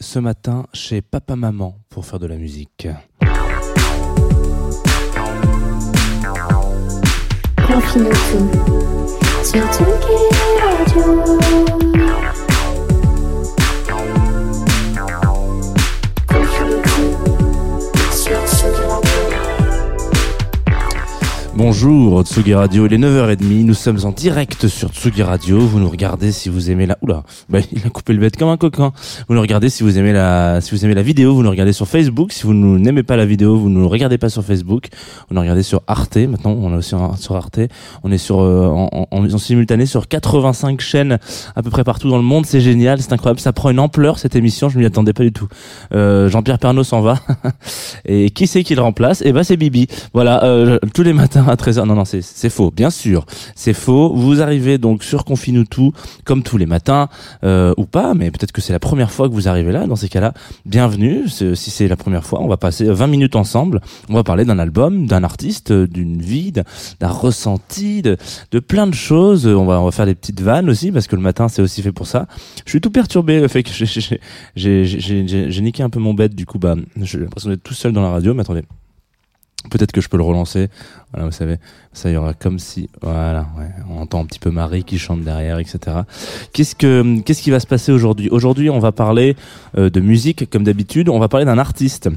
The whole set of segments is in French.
Ce matin chez Papa Maman pour faire de la musique. Bonjour Tsugi Radio, il est 9h30, nous sommes en direct sur Tsugi Radio, vous nous regardez si vous aimez la... Oula, bah, il a coupé le bête comme un coquin. Vous nous regardez si vous aimez la si vous aimez la vidéo, vous nous regardez sur Facebook, si vous n'aimez pas la vidéo, vous ne nous regardez pas sur Facebook, vous nous regardez sur Arte, maintenant on est aussi sur Arte, on est sur euh, en, simultané sur 85 chaînes à peu près partout dans le monde, c'est génial, c'est incroyable, ça prend une ampleur cette émission, je m'y attendais pas du tout. Euh, Jean-Pierre Pernaud s'en va, et qui c'est qui le remplace? Eh ben c'est Bibi. Voilà, euh, tous les matins à 13h. Non, non, c'est faux, bien sûr. C'est faux. Vous arrivez donc sur Confine tout, comme tous les matins, euh, ou pas, mais peut-être que c'est la première fois que vous arrivez là. Dans ces cas-là, bienvenue. Si c'est la première fois, on va passer 20 minutes ensemble. On va parler d'un album, d'un artiste, euh, d'une vie, d'un ressenti, de, de plein de choses. On va, on va faire des petites vannes aussi, parce que le matin, c'est aussi fait pour ça. Je suis tout perturbé, le fait que j'ai niqué un peu mon bête. Du coup, bah, j'ai l'impression d'être tout seul dans la radio, mais attendez. Peut-être que je peux le relancer. Voilà, vous savez, ça y aura comme si, voilà, ouais, on entend un petit peu Marie qui chante derrière, etc. Qu'est-ce que, qu'est-ce qui va se passer aujourd'hui? Aujourd'hui, on va parler euh, de musique, comme d'habitude. On va parler d'un artiste.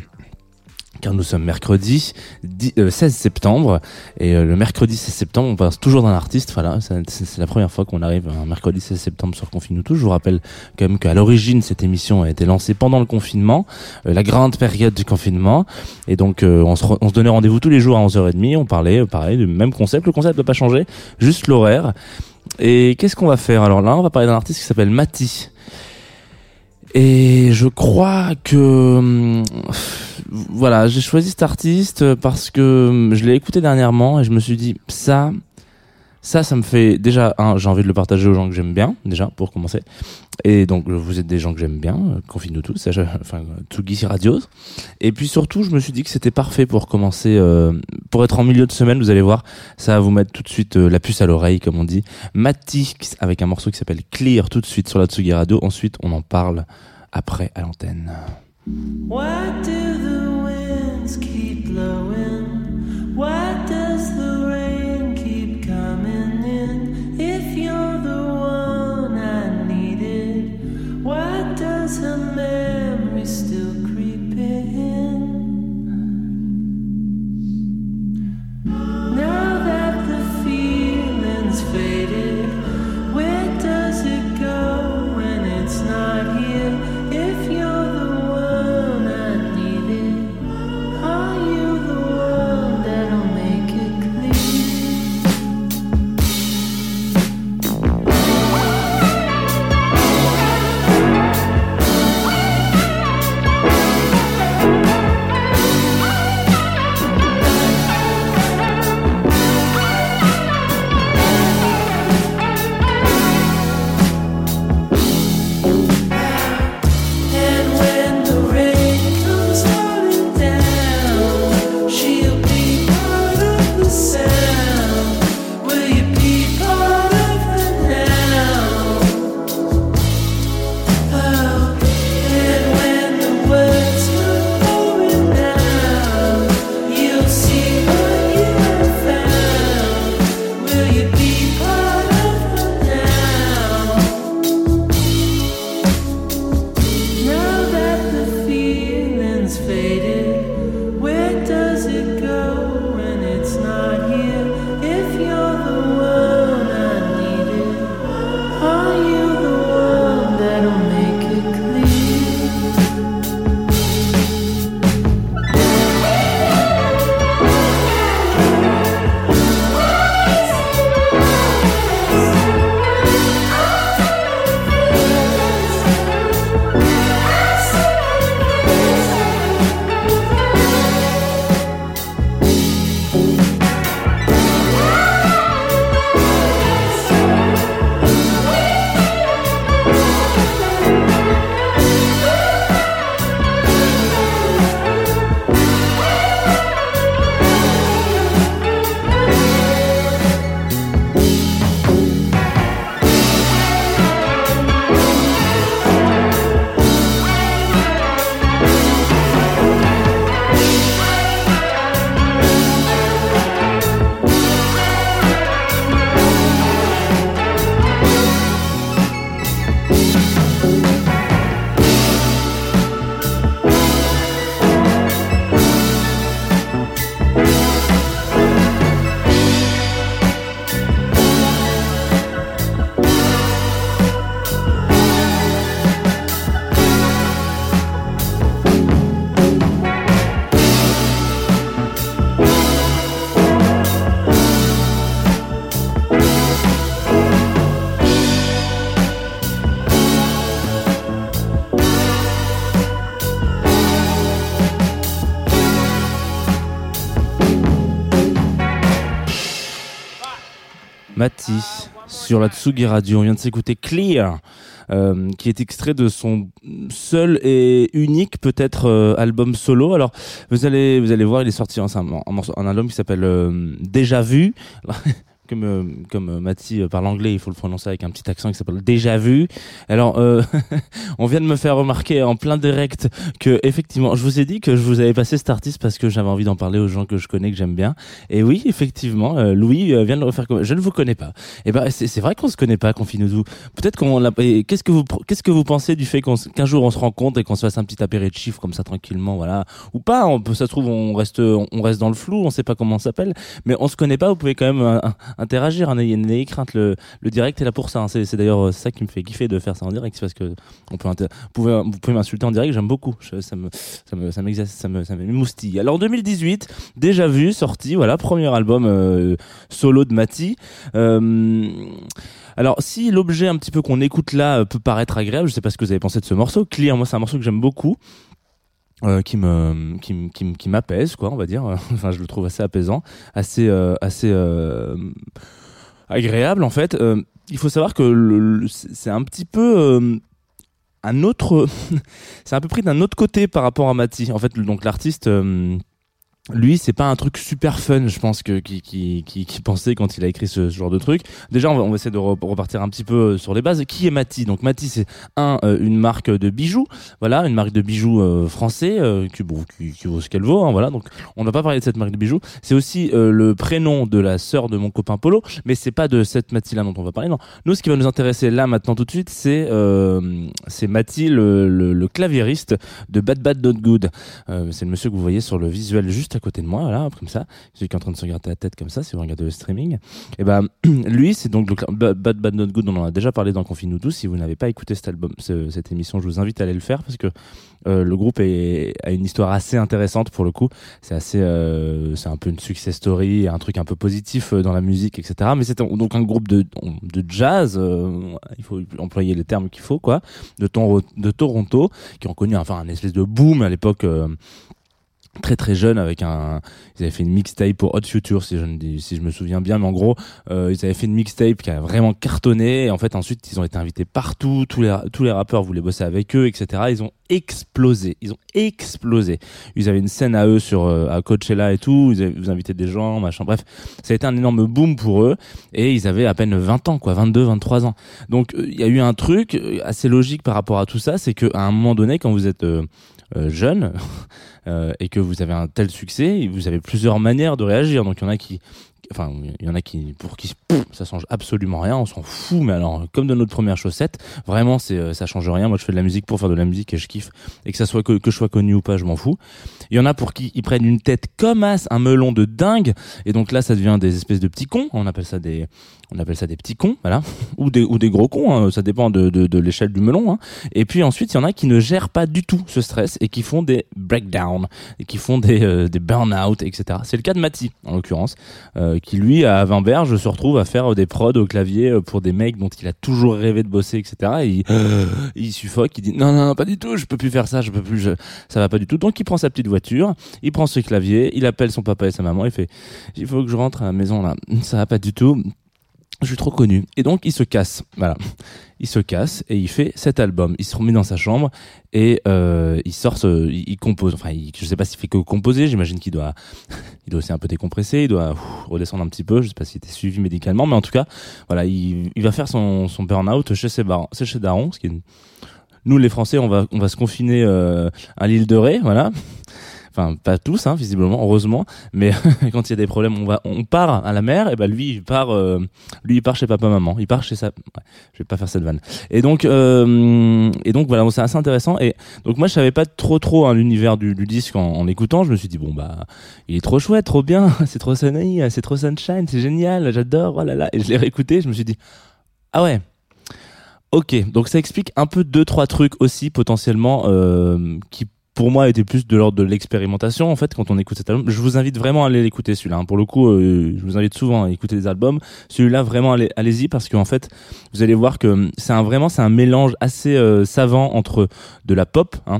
Car nous sommes mercredi 10 euh, 16 septembre et euh, le mercredi 16 septembre on passe toujours d'un artiste voilà c'est la première fois qu'on arrive un mercredi 16 septembre sur Confine tous je vous rappelle quand même qu'à l'origine cette émission a été lancée pendant le confinement euh, la grande période du confinement et donc on, se donnait rendez-vous tous les jours à 11h30, on parlait pareil du même concept, le concept n'a pas changé, juste l'horaire. Et qu'est-ce qu'on va faire? Alors là, on va parler d'un artiste qui s'appelle Mati. Et je crois que hum, voilà, j'ai choisi cet artiste parce que hum, je l'ai écouté dernièrement et je me suis dit ça ça ça me fait déjà j'ai envie de le partager aux gens que j'aime bien déjà pour commencer. Et donc vous êtes des gens que j'aime bien, euh, confine-nous tous, enfin Tsugi Radio. Et puis surtout, je me suis dit que c'était parfait pour commencer, euh, pour être en milieu de semaine. Vous allez voir, ça va vous mettre tout de suite euh, la puce à l'oreille, comme on dit. Mati qui- avec un morceau qui s'appelle Clear tout de suite sur la Tsugi Radio. Ensuite, on en parle après à l'antenne. Winds keep blowing? Sur la Tsugi Radio. On vient de s'écouter Clear, euh, qui est extrait de son seul et unique peut-être euh, album solo. Alors vous allez vous allez voir, il est sorti en un album qui s'appelle euh, Déjà vu. Comme, comme euh, Mati euh, parle anglais, il faut le prononcer avec un petit accent qui s'appelle Déjà vu. Alors, euh, on vient de me faire remarquer en plein direct que effectivement, je vous ai dit que je vous avais passé cet artiste parce que j'avais envie d'en parler aux gens que je connais, que j'aime bien. Et oui, effectivement, Louis vient de le refaire. Je ne vous connais pas. Et ben, c'est vrai qu'on se connaît pas, Confinoudou. Peut-être qu'on Qu'est-ce que vous qu'est-ce que vous pensez du fait qu'un jour on se rencontre et qu'on se fasse un petit apéritif comme ça tranquillement, voilà, ou pas On peut, ça se trouve, on reste on reste dans le flou, on sait pas comment on s'appelle, mais on se connaît pas. Vous pouvez quand même interagir. hein, N'ayez crainte. Le, le direct est là pour ça. hein. C'est d'ailleurs euh, ça qui me fait kiffer de faire ça en direct, c'est parce que on peut vous pouvez, m'insulter en direct. J'aime beaucoup. Ça me ça me ça ça me ça m'émoustille. Alors 2018, déjà vu, sorti, voilà, premier album euh, solo de Mati. Euh, alors, si l'objet un petit peu qu'on écoute là peut paraître agréable, je sais pas ce que vous avez pensé de ce morceau. Clear, moi, c'est un morceau que j'aime beaucoup. Euh, qui me qui qui qui m'apaise quoi on va dire. Enfin je le trouve assez apaisant assez euh, assez euh, agréable en fait. Euh, il faut savoir que le- le- c'est c'est un petit peu euh, un autre c'est un peu pris d'un autre côté par rapport à Mati en fait donc l'artiste euh, lui, c'est pas un truc super fun, je pense que qui qui qui, pensait quand il a écrit ce, genre de truc. Déjà, on va, essayer de re- repartir un petit peu euh, sur les bases. Qui est Mati? Donc Mati, c'est un euh, une marque de bijoux, voilà, une marque de bijoux euh, français qui, bon, qui vaut ce qu'elle vaut, hein, voilà. Donc on va pas parler de cette marque de bijoux. C'est aussi le prénom de la sœur de mon copain Polo, mais c'est pas de cette Mati là dont on va parler. Non, nous, ce qui va nous intéresser là maintenant tout de suite, c'est c'est Mati, le, le, claviériste de Bad Bad Good. C'est le monsieur que vous voyez sur le visuel juste à côté de moi, là, comme ça. Celui qui est en train de se regarder la tête comme ça, si vous regardez le streaming. Et ben, lui, c'est donc Bad Bad Not Good. On en a déjà parlé dans Confine nous tous. Si vous n'avez pas écouté cet album, ce- cette émission, je vous invite à aller le faire parce que euh, le groupe a une histoire assez intéressante pour le coup. C'est assez, euh, c'est un peu une success story, un truc un peu positif euh, dans la musique, etc. Mais c'est donc un groupe de, de jazz. il faut employer les termes qu'il faut, quoi. De, de Toronto, qui ont connu enfin un espèce de boom à l'époque. Très très jeune avec un ils avaient fait une mixtape pour Hot Future si je ne si je me souviens bien mais en gros euh, ils avaient fait une mixtape qui a vraiment cartonné et en fait ensuite ils ont été invités partout tous les tous les rappeurs voulaient bosser avec eux etc ils ont explosé ils ont explosé. Ils avaient une scène à eux sur euh, à Coachella et tout ils vous invitaient des gens machin. Bref ça a été un énorme boom pour eux et ils avaient à peine 20 ans quoi 22 23 ans. Donc euh, il y a eu un truc euh, assez logique par rapport à tout ça c'est que à un moment donné quand vous êtes euh, jeune euh, et que vous avez un tel succès, vous avez plusieurs manières de réagir. Donc il y en a qui, enfin il y en a qui pour qui ça change absolument rien, on s'en fout. Mais alors comme de notre première chaussette, vraiment c'est euh, ça change rien. Moi je fais de la musique pour faire de la musique et je kiffe et que ça soit que, que je sois connu ou pas, je m'en fous. Il y en a pour qui ils prennent une tête comme as, un melon de dingue et donc là ça devient des espèces de petits cons. On appelle ça des on appelle ça des petits cons, voilà, ou des ou des gros cons. hein. Ça dépend de de, de l'échelle du melon. Hein. Et puis ensuite, il y en a qui ne gèrent pas du tout ce stress et qui font des breakdowns, et qui font des, euh, des burn-out, etc. C'est le cas de Mati, en l'occurrence, euh, qui lui, à Vinberge, se retrouve à faire des prods au clavier euh, pour des mecs dont il a toujours rêvé de bosser, etc. Et il, il suffoque, il dit non, non, non, pas du tout, je peux plus faire ça, je peux plus, je- ça va pas du tout. Donc il prend sa petite voiture, il prend ce clavier, il appelle son papa et sa maman, il fait, il faut que je rentre à la maison là, ça va pas du tout. Je suis trop connu. Et donc, il se casse. Voilà. Il se casse et il fait cet album. Il se remet dans sa chambre et euh, il sort, ce, il, compose. Enfin, il, je sais pas s'il fait que composer. J'imagine qu'il doit, il doit aussi un peu décompresser. Il doit redescendre un petit peu. Je sais pas s'il était suivi médicalement, mais en tout cas, voilà, il, il va faire son, son burn-out chez ses barons, chez Daron, ce qui est une- nous les Français, on va, on va se confiner euh, à l'île de Ré, voilà. Enfin, pas tous, hein, visiblement, heureusement. Mais quand il y a des problèmes, on va, on part à la mer. Et ben lui, il part, euh, lui, il part chez papa, maman. Il part chez sa. Je vais pas faire cette vanne. Et donc, euh, et donc voilà, c'est assez intéressant. Et donc moi, je savais pas trop, trop hein, l'univers du, disque en, en écoutant. Je me suis dit bon bah, il est trop chouette, trop bien, c'est trop sunny, c'est trop sunshine, c'est génial, j'adore. Oh là là. Et je l'ai réécouté. Je me suis dit ah ouais. Ok, donc ça explique un peu deux trois trucs aussi potentiellement euh, qui pour moi était plus de l'ordre de l'expérimentation en fait quand on écoute cet album. Je vous invite vraiment à aller l'écouter celui-là. hein. Pour le coup, euh, je vous invite souvent à écouter des albums. Celui-là vraiment allez- allez-y parce qu'en fait vous allez voir que c'est un vraiment c'est un mélange assez euh, savant entre de la pop, hein,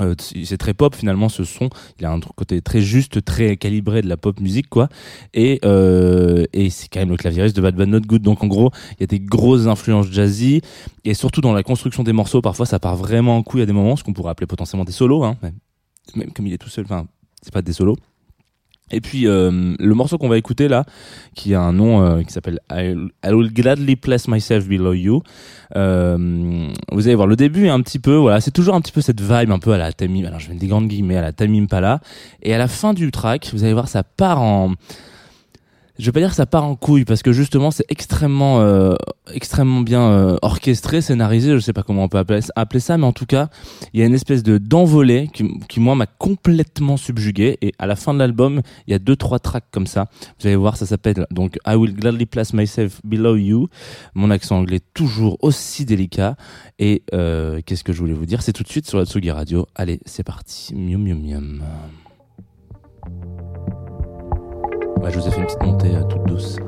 Euh, c'est très pop finalement ce son. Il a un côté très juste très calibré de la pop musique quoi. Et euh, et c'est quand même le claviériste de Bad Bad Not Good. Donc en gros il y a des grosses influences jazzy. Et surtout dans la construction des morceaux parfois ça part vraiment en couille à des moments ce qu'on pourrait appeler potentiellement des solos hein. Même, même comme il est tout seul enfin c'est pas des solos et puis euh, le morceau qu'on va écouter là, qui a un nom euh, qui s'appelle I, will gladly place myself below you. Euh, vous allez voir le début est un petit peu, voilà, c'est toujours un petit peu cette vibe un peu à la Tamim. Alors je mets des grandes guillemets à la Tamim Pala. Et à la fin du track, vous allez voir ça part en je vais pas dire que ça part en couille parce que justement c'est extrêmement euh, extrêmement bien euh, orchestré, scénarisé, je sais pas comment on peut appeler, ça mais en tout cas, il y a une espèce de d'envolée qui, qui moi m'a complètement subjugué et à la fin de l'album, il y a deux trois tracks comme ça. Vous allez voir, ça s'appelle donc I will gladly place myself below you. Mon accent anglais toujours aussi délicat et euh, qu'est-ce que je voulais vous dire? C'est tout de suite sur la Tsugi Radio. Allez, c'est parti. Mium mium mium. Ouais, je vous ai fait une petite montée euh, toute douce.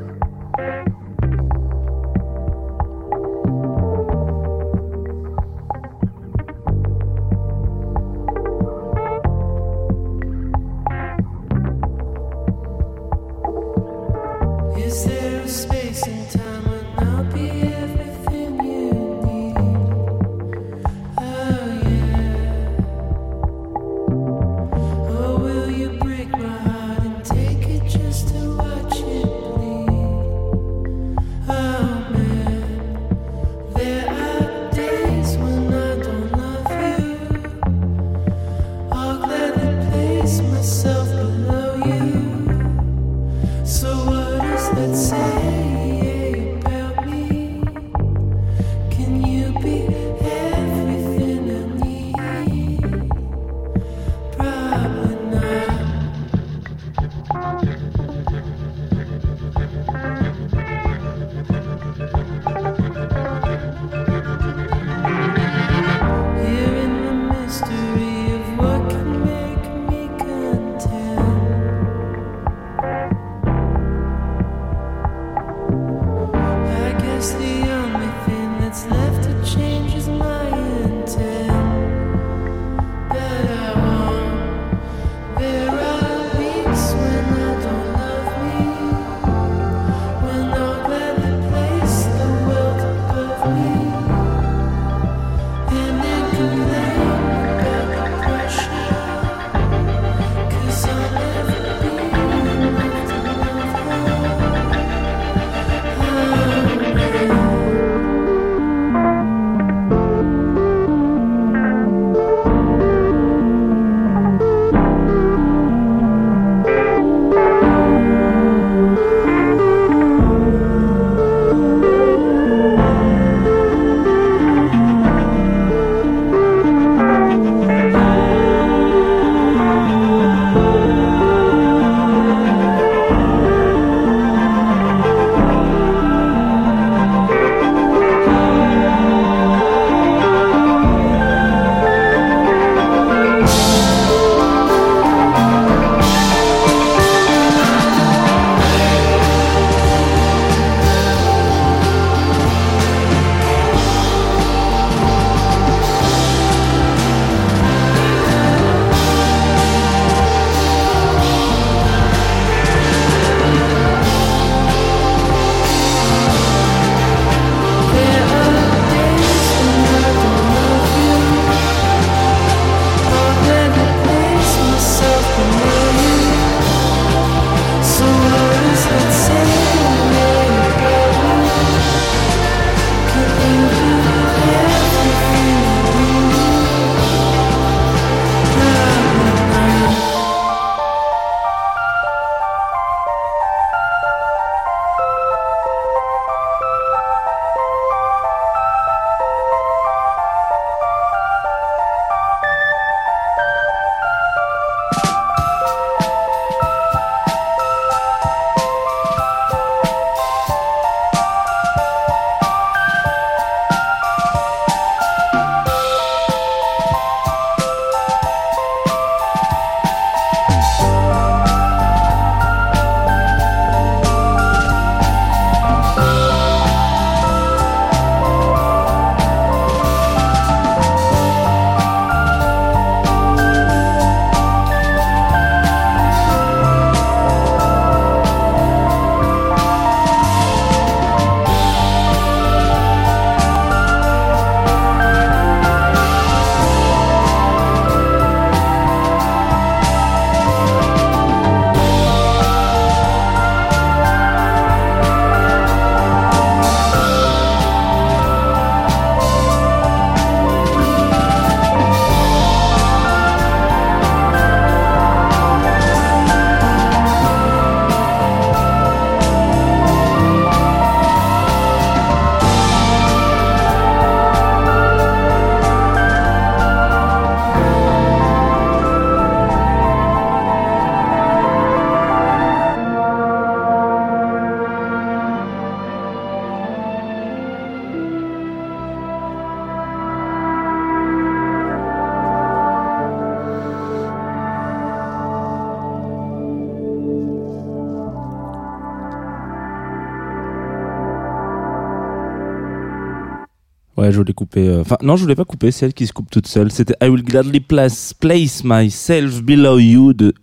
Ouais, je voulais couper. euh, Enfin, non, je voulais pas couper. C'est elle qui se coupe toute seule. C'était I Will Gladly place, place Myself Below You de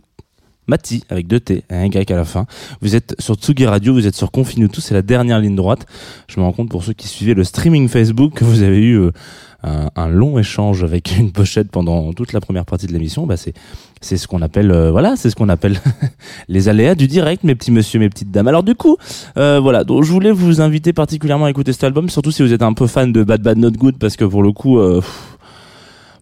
Mati avec deux T, un Y à la fin. Vous êtes sur Tsugi Radio, vous êtes sur Confine tout, c'est la dernière ligne droite. Je me rends compte pour ceux qui suivaient le streaming Facebook que vous avez eu euh, un, long échange avec une pochette pendant toute la première partie de l'émission. Bah, c'est ce qu'on appelle euh, voilà, c'est ce qu'on appelle les aléas du direct, mes petits messieurs, mes petites dames. Alors du coup, euh, voilà, donc je voulais vous inviter particulièrement à écouter cet album, surtout si vous êtes un peu fan de Bad Bad Not Good, parce que pour le coup.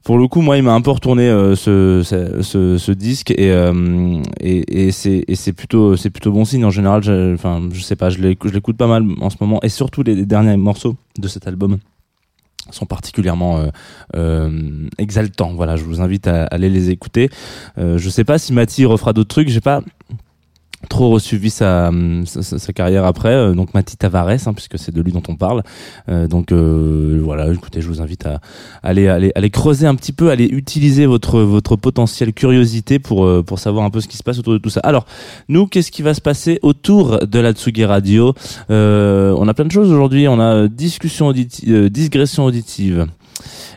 Pour le coup, moi, il m'a un peu retourné euh, ce, ce, ce, disque et, euh, et, et c'est plutôt c'est plutôt bon signe en général. Enfin, je sais pas, je l'écoute pas mal en ce moment et surtout les, derniers morceaux de cet album sont particulièrement euh, euh, exaltants. Voilà, je vous invite à, aller les écouter. Euh, je sais pas si Mathis refera d'autres trucs. J'ai pas trop suivi sa, sa, sa- carrière après. Euh, donc Mathis Tavares, hein, puisque c'est de lui dont on parle. Euh, donc euh, voilà, écoutez, je vous invite à aller, aller, aller creuser un petit peu, aller utiliser votre, votre potentielle curiosité pour, euh, pour savoir un peu ce qui se passe autour de tout ça. Alors, nous, qu'est-ce qui va se passer autour de la Tsugi Radio? Euh, On a plein de choses aujourd'hui. On a euh, discussion auditive, digression auditive.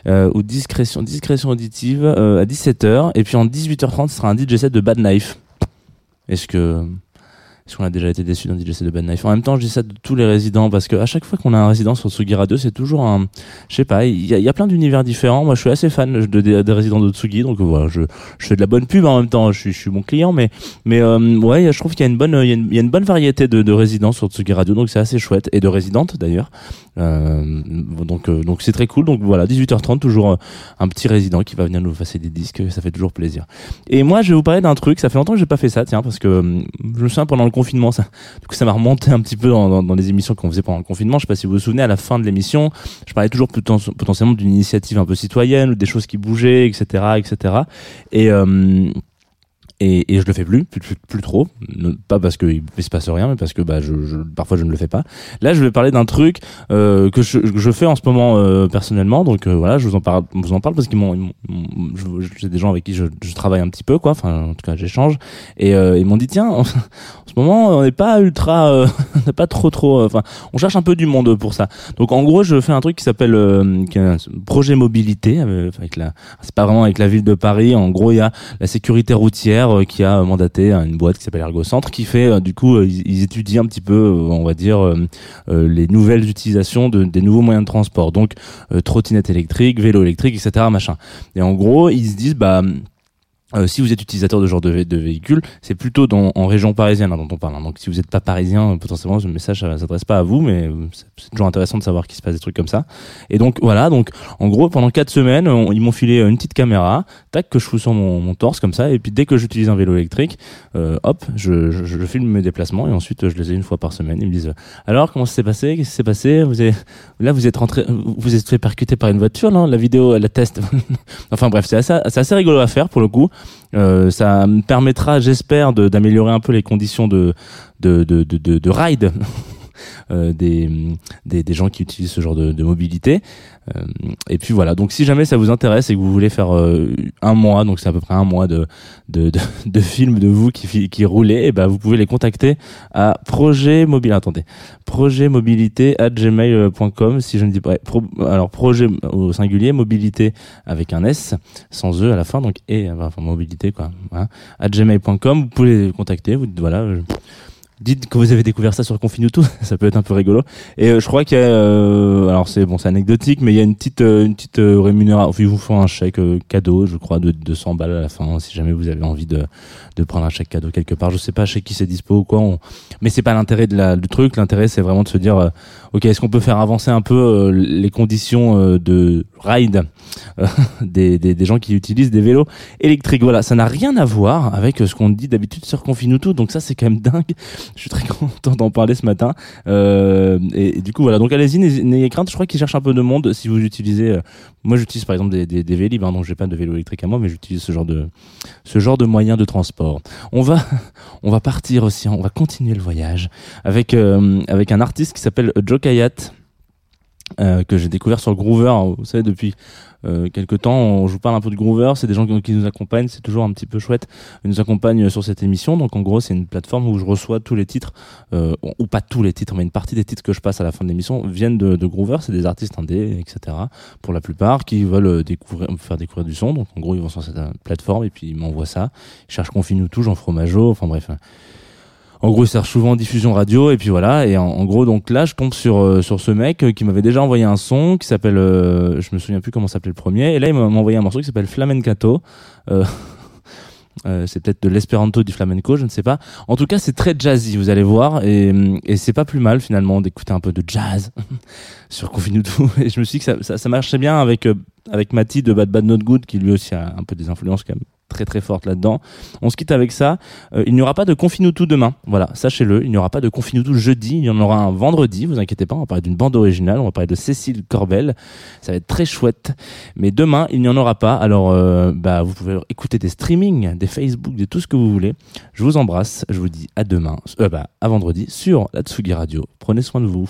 Euh, ou discrétion, discrétion auditive à 17h et puis en 18h30 ce sera un DJ set de Bad Knife. Est-ce que est-ce qu'on a déjà été déçu d'un DJ set de Bad Knife En même temps, je dis ça de tous les résidents parce que à chaque fois qu'on a un résident sur Tsugi Radio, c'est toujours un, je sais pas, il y a, plein d'univers différents. Moi, je suis assez fan de, des- résidents de Tsugi, donc voilà, je, fais de la bonne pub en même temps. Je suis, je suis mon client, mais mais euh, ouais, je trouve qu'il y a une bonne, il y a une, bonne variété de, de résidents sur Tsugi Radio, donc c'est assez chouette et de résidentes d'ailleurs. Euh, donc euh, donc c'est très cool. Donc voilà, 18h30, toujours euh, un petit résident qui va venir nous passer des disques, ça fait toujours plaisir. Et moi, je vais vous parler d'un truc. Ça fait longtemps que j'ai pas fait ça, tiens, parce que euh, je me souviens pendant le confinement, ça, du coup, ça m'a remonté un petit peu dans, dans, les émissions qu'on faisait pendant le confinement. Je sais pas si vous vous souvenez, à la fin de l'émission, je parlais toujours poten- potentiellement d'une initiative un peu citoyenne ou des choses qui bougeaient, etc., etc. Et euh, et, et je le fais plus, plus, plus, plus trop. Ne- Pas parce qu'il se passe rien, mais parce que bah, je, je, parfois je ne le fais pas. Là, je vais parler d'un truc euh, que je, je fais en ce moment euh, personnellement. Donc euh, voilà, je vous en parle, vous en parle parce qu'ils m'ont, j'ai des gens avec qui je, je travaille un petit peu, quoi. Enfin, en tout cas, j'échange. Et euh, ils m'ont dit tiens, en ce moment, on n'est pas ultra, euh, on n'est pas trop trop. Enfin, on cherche un peu du monde pour ça. Donc en gros, je fais un truc qui s'appelle projet mobilité avec la. C'est pas vraiment avec la ville de Paris. En gros, il y a la sécurité routière euh, qui a mandaté une boîte qui s'appelle Ergocentre qui fait euh, du coup euh, ils, étudient un petit peu euh, on va dire euh, euh, les nouvelles utilisations de, des nouveaux moyens de transport. Donc euh, trottinette électrique vélo électrique etc machin. Et en gros ils se disent bah euh, si vous êtes utilisateur de genre de, vé- de véhicule, c'est plutôt dans, en région parisienne hein, dont on parle. hein. Donc si vous n'êtes pas parisien, euh, potentiellement ce message ne s'adresse pas à vous, mais euh, c'est toujours intéressant de savoir qu'il se passe des trucs comme ça. Et donc voilà, donc en gros pendant quatre semaines, ils m'ont filé euh, une petite caméra, tac que je fous sur mon, mon torse comme ça, et puis dès que j'utilise un vélo électrique, euh, hop, je, je, je filme mes déplacements et ensuite je les ai une fois par semaine. Ils me disent euh, alors comment ça s'est passé, qu'est-ce qui s'est passé, vous avez, là vous êtes rentré, vous êtes fait percuter par une voiture, non? La vidéo, la teste. enfin bref, c'est assez, assez rigolo à faire pour le coup. Euh, ça me permettra, j'espère, d'améliorer un peu les conditions de de de de, de, de ride des, des des gens qui utilisent ce genre de, de mobilité. Euh, et puis voilà. Donc si jamais ça vous intéresse et que vous voulez faire euh, un mois, donc c'est à peu près un mois de de de, de films de vous qui qui roulez, et ben vous pouvez les contacter à projet mobile. Attendez, projetmobilité at gmail.com si je ne dis pas. Alors projet au singulier mobilité avec un S sans E à la fin, donc et enfin mobilité quoi. Voilà. À gmail.com, vous pouvez les contacter, vous dites voilà. Dites que vous avez découvert ça sur Confinuto, ça peut être un peu rigolo. Et euh, je crois qu'il y a, euh, alors c'est bon, c'est anecdotique, mais il y a une petite, euh, une petite euh, rémunération. Ils vous font un chèque euh, cadeau, je crois, de 200 balles à la fin, si jamais vous avez envie de, de prendre un chèque cadeau quelque part. Je sais pas chez qui c'est dispo ou quoi, on- mais c'est pas l'intérêt de la, du truc. L'intérêt, c'est vraiment de se dire, ok, est-ce qu'on peut faire avancer un peu les conditions de ride des, des, des gens qui utilisent des vélos électriques. Voilà, ça n'a rien à voir avec ce qu'on dit d'habitude sur Confinuto, donc ça c'est quand même dingue. Je suis très content d'en parler ce matin. Euh, et, du coup voilà, donc allez-y, n'ayez crainte. Je crois qu'ils cherchent un peu de monde si vous utilisez. euh, moi j'utilise par exemple des, des, des Vélib, hein, j'ai pas de vélo électrique à moi, mais j'utilise ce genre de ce genre de moyen de transport. On va on va partir aussi, on va continuer le voyage avec euh, avec un artiste qui s'appelle Joe Kayat. Euh, que j'ai découvert sur Groover. Vous savez, depuis euh, quelques temps, on, je vous parle un peu de Groover. C'est des gens qui, nous accompagnent. C'est toujours un petit peu chouette. Ils nous accompagnent sur cette émission. Donc, en gros, c'est une plateforme où je reçois tous les titres, euh, ou pas tous les titres, mais une partie des titres que je passe à la fin de l'émission viennent de, de Groover. C'est des artistes indés, etc. Pour la plupart, qui veulent euh, découvrir, me faire découvrir du son. Donc, en gros, ils vont sur cette euh, plateforme et puis ils m'envoient ça. Ils cherchent Confine-nous tout, Jean Fromageau. Enfin, bref. En gros, il cherche souvent en diffusion radio et puis voilà. Et en, en gros, donc là, je tombe sur euh, sur ce mec euh, qui m'avait déjà envoyé un son qui s'appelle, euh, je me souviens plus comment s'appelait le premier. Et là, il m'a envoyé un morceau qui s'appelle Flamencato. Euh, euh, c'est peut-être de l'espéranto du flamenco, je ne sais pas. En tout cas, c'est très jazzy, vous allez voir, et, et c'est pas plus mal finalement d'écouter un peu de jazz sur Confine tout. Et je me suis dit que ça, ça, ça marchait bien avec euh, avec Mati de Bad Bad Not Good, qui lui aussi a un peu des influences quand même très très fortes là-dedans. On se quitte avec ça. Euh, il n'y aura pas de tout demain. Voilà, sachez-le. Il n'y aura pas de tout jeudi. Il y en aura un vendredi. Vous inquiétez pas. On va parler d'une bande originale. On va parler de Cécile Corbel. Ça va être très chouette. Mais demain, il n'y en aura pas. Alors, euh, bah, vous pouvez écouter des streamings, des Facebook, de tout ce que vous voulez. Je vous embrasse. Je vous dis à demain, euh, bah, à vendredi sur la Tsugi Radio. Prenez soin de vous.